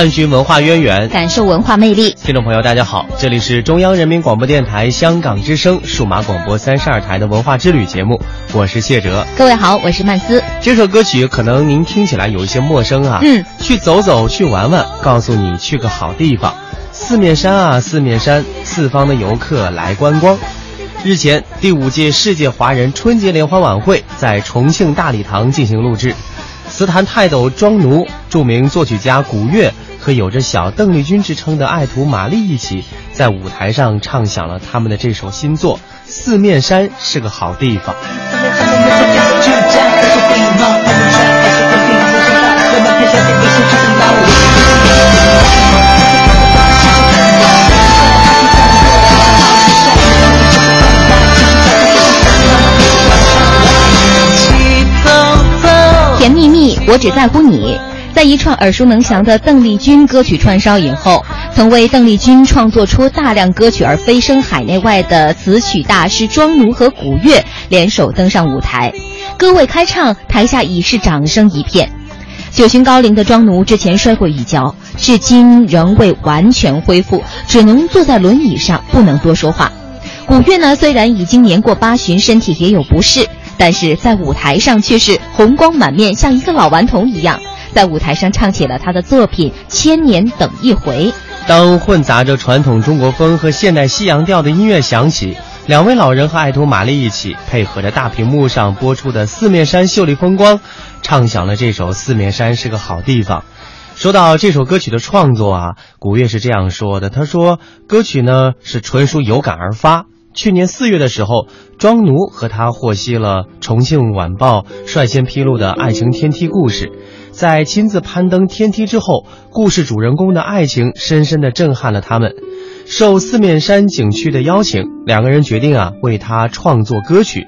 探寻文化渊源，感受文化魅力。听众朋友，大家好，这里是中央人民广播电台香港之声数码广播三十二台的文化之旅节目，我是谢哲。各位好，我是曼斯。这首歌曲可能您听起来有一些陌生啊，嗯，去走走，去玩玩，告诉你去个好地方。四面山啊，四面山，四方的游客来观光。日前，第五届世界华人春节联欢晚会在重庆大礼堂进行录制，词坛泰斗庄奴、著名作曲家古月和有着小邓丽君之称的爱徒玛丽一起，在舞台上唱响了他们的这首新作《四面山是个好地方》。甜蜜蜜，我只在乎你。在一串耳熟能详的邓丽君歌曲串烧以后，曾为邓丽君创作出大量歌曲而飞升海内外的词曲大师庄奴和古月联手登上舞台，歌未开唱，台下已是掌声一片。九旬高龄的庄奴之前摔过一跤，至今仍未完全恢复，只能坐在轮椅上，不能多说话。古月呢，虽然已经年过八旬，身体也有不适，但是在舞台上却是红光满面，像一个老顽童一样，在舞台上唱起了他的作品《千年等一回》。当混杂着传统中国风和现代西洋调的音乐响起，两位老人和爱徒玛丽一起配合着大屏幕上播出的四面山秀丽风光，唱响了这首《四面山是个好地方》。说到这首歌曲的创作啊，古月是这样说的：“他说，歌曲呢是纯属有感而发。去年四月的时候，庄奴和他获悉了重庆晚报率先披露的爱情天梯故事。”在亲自攀登天梯之后，故事主人公的爱情深深地震撼了他们。受四面山景区的邀请，两个人决定啊为他创作歌曲。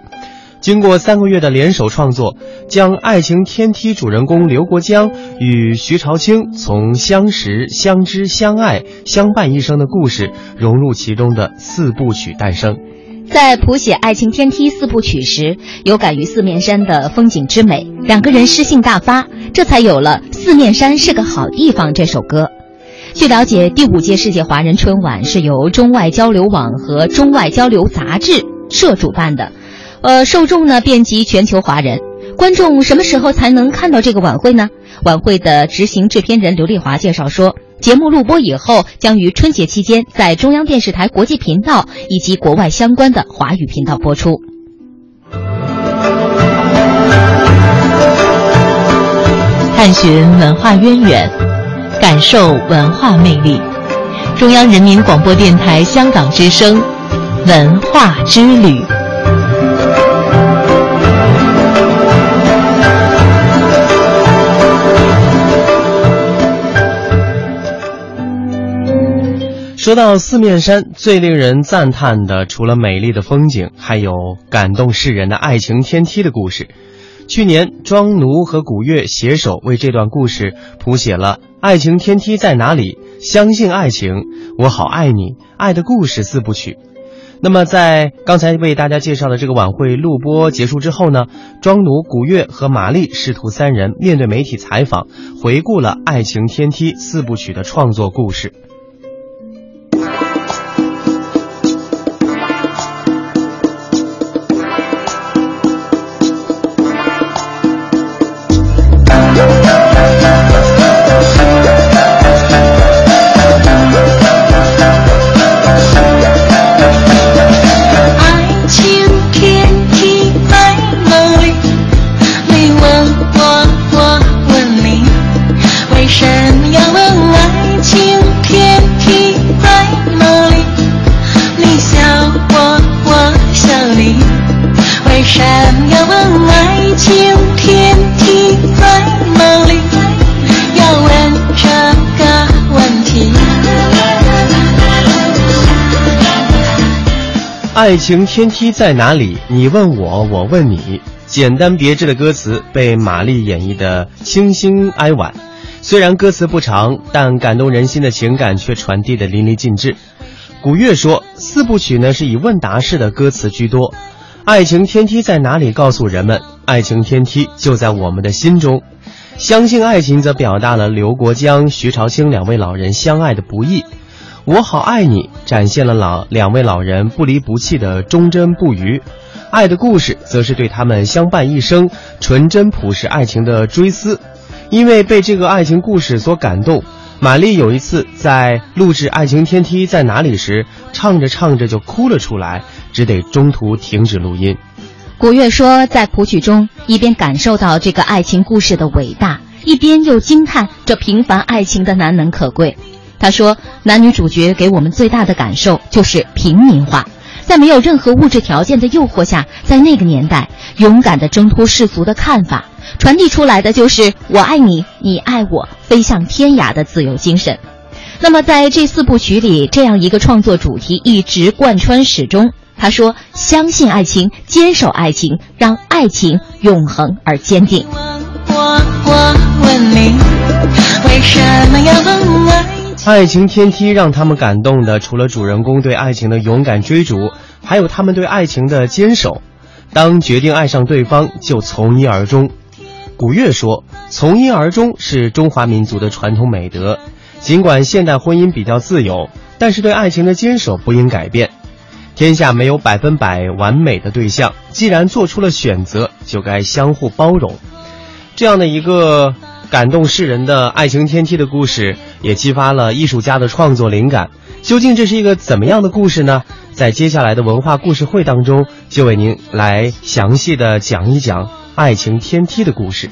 经过三个月的联手创作，将爱情天梯主人公刘国江与徐朝清从相识、相知、相爱、相伴一生的故事融入其中的四部曲诞生。在谱写《爱情天梯》四部曲时，有感于四面山的风景之美，两个人诗兴大发，这才有了《四面山是个好地方》这首歌。据了解，第五届世界华人春晚是由中外交流网和中外交流杂志社主办的，呃，受众呢遍及全球华人。观众什么时候才能看到这个晚会呢？晚会的执行制片人刘丽华介绍说，节目录播以后，将于春节期间在中央电视台国际频道以及国外相关的华语频道播出。探寻文化渊源，感受文化魅力。中央人民广播电台香港之声，文化之旅。说到四面山，最令人赞叹的，除了美丽的风景，还有感动世人的爱情天梯的故事。去年，庄奴和古月携手为这段故事谱写了《爱情天梯在哪里》《相信爱情》《我好爱你》《爱的故事》四部曲。那么，在刚才为大家介绍的这个晚会录播结束之后呢，庄奴、古月和玛丽师徒三人面对媒体采访，回顾了《爱情天梯》四部曲的创作故事。问爱情天梯在里要问这个问题。爱情天梯在哪里你问我我问你。简单别致的歌词被玛丽演绎的清新哀婉。虽然歌词不长但感动人心的情感却传递的淋漓尽致。古月说四部曲呢是以问答式的歌词居多。爱情天梯在哪里？告诉人们，爱情天梯就在我们的心中。相信爱情，则表达了刘国江、徐朝清两位老人相爱的不易。我好爱你，展现了老两位老人不离不弃的忠贞不渝。爱的故事，则是对他们相伴一生、纯真朴实爱情的追思。因为被这个爱情故事所感动，玛丽有一次在录制《爱情天梯在哪里》时，唱着唱着就哭了出来，只得中途停止录音。古月说，在谱曲中一边感受到这个爱情故事的伟大，一边又惊叹这平凡爱情的难能可贵。他说，男女主角给我们最大的感受就是平民化。在没有任何物质条件的诱惑下，在那个年代，勇敢地挣脱世俗的看法，传递出来的就是“我爱你，你爱我，飞向天涯”的自由精神。那么，在这四部曲里，这样一个创作主题一直贯穿始终。他说：“相信爱情，坚守爱情，让爱情永恒而坚定。”我我问你，为什么要问？爱情天梯让他们感动的，除了主人公对爱情的勇敢追逐，还有他们对爱情的坚守。当决定爱上对方，就从一而终。古月说：“从一而终是中华民族的传统美德。尽管现代婚姻比较自由，但是对爱情的坚守不应改变。天下没有百分百完美的对象，既然做出了选择，就该相互包容。”这样的一个。感动世人的爱情天梯的故事，也激发了艺术家的创作灵感。究竟这是一个怎么样的故事呢？在接下来的文化故事会当中，就为您来详细的讲一讲爱情天梯的故事。